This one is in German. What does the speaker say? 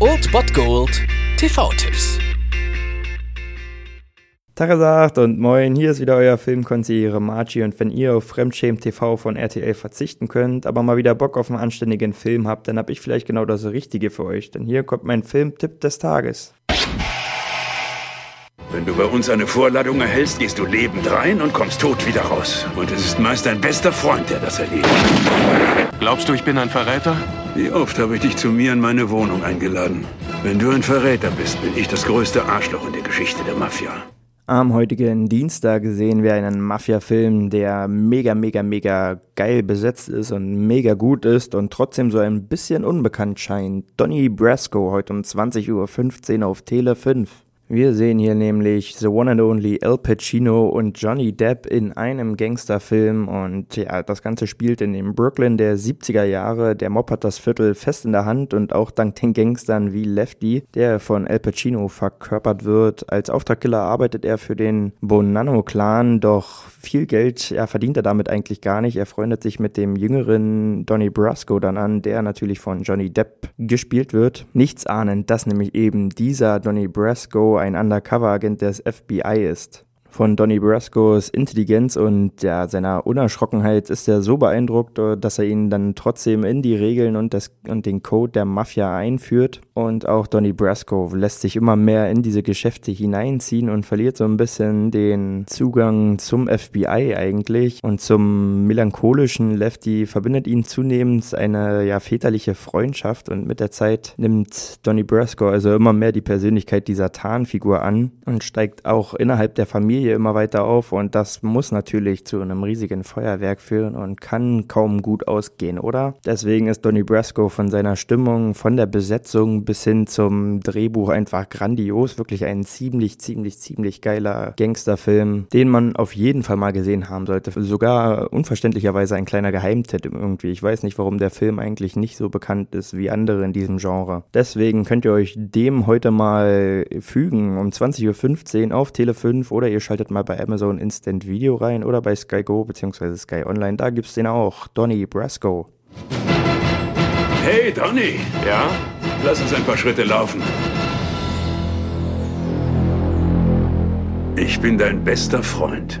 Old Bot Gold TV-Tipps. Tagesagt und moin, hier ist wieder euer Filmkonsigliere Margie und wenn ihr auf Fremdschämen TV von RTL verzichten könnt, aber mal wieder Bock auf einen anständigen Film habt, dann hab ich vielleicht genau das Richtige für euch, denn hier kommt mein Filmtipp des Tages. Wenn du bei uns eine Vorladung erhältst, gehst du lebend rein und kommst tot wieder raus. Und es ist meist dein bester Freund, der das erlebt. Glaubst du, ich bin ein Verräter? Wie oft habe ich dich zu mir in meine Wohnung eingeladen? Wenn du ein Verräter bist, bin ich das größte Arschloch in der Geschichte der Mafia. Am heutigen Dienstag sehen wir einen Mafia-Film, der mega, mega, mega geil besetzt ist und mega gut ist und trotzdem so ein bisschen unbekannt scheint. Donny Brasco heute um 20.15 Uhr auf Tele 5. Wir sehen hier nämlich The One and Only Al Pacino und Johnny Depp in einem Gangsterfilm und ja, das Ganze spielt in dem Brooklyn der 70er Jahre. Der Mob hat das Viertel fest in der Hand und auch dank den Gangstern wie Lefty, der von Al Pacino verkörpert wird. Als Auftragkiller arbeitet er für den Bonanno-Clan, doch viel Geld ja, verdient er damit eigentlich gar nicht. Er freundet sich mit dem jüngeren Donny Brasco dann an, der natürlich von Johnny Depp gespielt wird. Nichts ahnend, dass nämlich eben dieser Donny Brasco ein Undercover-Agent des FBI ist von Donny Brascos Intelligenz und ja, seiner Unerschrockenheit ist er so beeindruckt, äh, dass er ihn dann trotzdem in die Regeln und, das, und den Code der Mafia einführt. Und auch Donny Brasco lässt sich immer mehr in diese Geschäfte hineinziehen und verliert so ein bisschen den Zugang zum FBI eigentlich. Und zum melancholischen Lefty verbindet ihn zunehmend eine ja väterliche Freundschaft und mit der Zeit nimmt Donny Brasco also immer mehr die Persönlichkeit dieser Tarnfigur an und steigt auch innerhalb der Familie Familie immer weiter auf und das muss natürlich zu einem riesigen Feuerwerk führen und kann kaum gut ausgehen, oder? Deswegen ist Donny Brasco von seiner Stimmung, von der Besetzung bis hin zum Drehbuch einfach grandios. Wirklich ein ziemlich, ziemlich, ziemlich geiler Gangsterfilm, den man auf jeden Fall mal gesehen haben sollte. Sogar unverständlicherweise ein kleiner Geheimtipp irgendwie. Ich weiß nicht, warum der Film eigentlich nicht so bekannt ist wie andere in diesem Genre. Deswegen könnt ihr euch dem heute mal fügen um 20.15 Uhr auf Tele 5 oder ihr schaltet schaltet mal bei Amazon Instant Video rein oder bei Sky Go bzw. Sky Online. Da gibt es den auch. Donny Brasco. Hey, Donny. Ja? Lass uns ein paar Schritte laufen. Ich bin dein bester Freund.